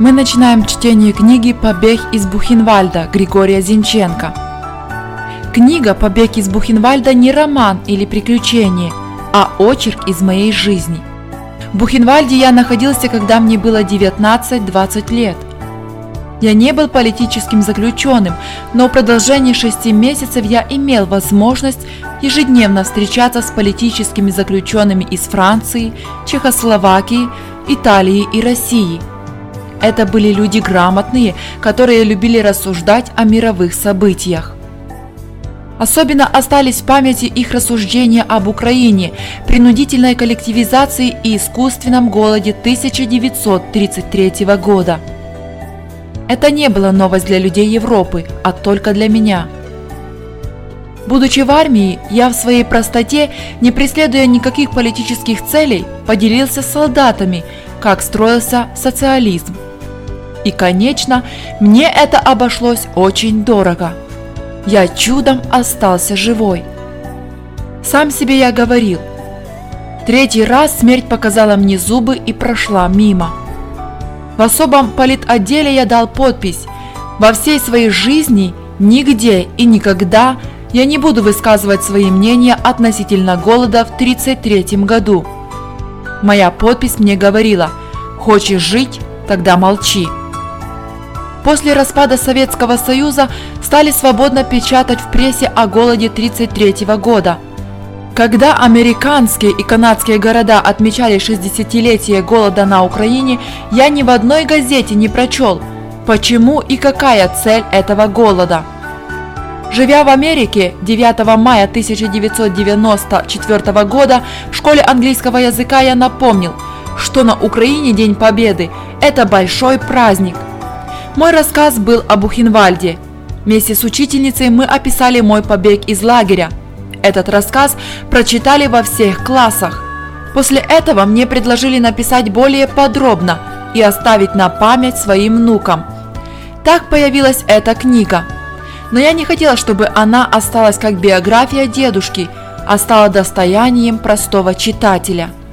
Мы начинаем чтение книги «Побег из Бухенвальда» Григория Зинченко. Книга «Побег из Бухенвальда» не роман или приключение, а очерк из моей жизни. В Бухенвальде я находился, когда мне было 19-20 лет. Я не был политическим заключенным, но в продолжении шести месяцев я имел возможность ежедневно встречаться с политическими заключенными из Франции, Чехословакии, Италии и России – это были люди грамотные, которые любили рассуждать о мировых событиях. Особенно остались в памяти их рассуждения об Украине, принудительной коллективизации и искусственном голоде 1933 года. Это не была новость для людей Европы, а только для меня. Будучи в армии, я в своей простоте, не преследуя никаких политических целей, поделился с солдатами, как строился социализм. И, конечно, мне это обошлось очень дорого. Я чудом остался живой. Сам себе я говорил. Третий раз смерть показала мне зубы и прошла мимо. В особом политотделе я дал подпись «Во всей своей жизни, нигде и никогда я не буду высказывать свои мнения относительно голода в 1933 году». Моя подпись мне говорила «Хочешь жить? Тогда молчи». После распада Советского Союза стали свободно печатать в прессе о голоде 1933 года. Когда американские и канадские города отмечали 60-летие голода на Украине, я ни в одной газете не прочел, почему и какая цель этого голода. Живя в Америке 9 мая 1994 года в школе английского языка я напомнил, что на Украине День Победы – это большой праздник – мой рассказ был о Бухенвальде. Вместе с учительницей мы описали мой побег из лагеря. Этот рассказ прочитали во всех классах. После этого мне предложили написать более подробно и оставить на память своим внукам. Так появилась эта книга. Но я не хотела, чтобы она осталась как биография дедушки, а стала достоянием простого читателя –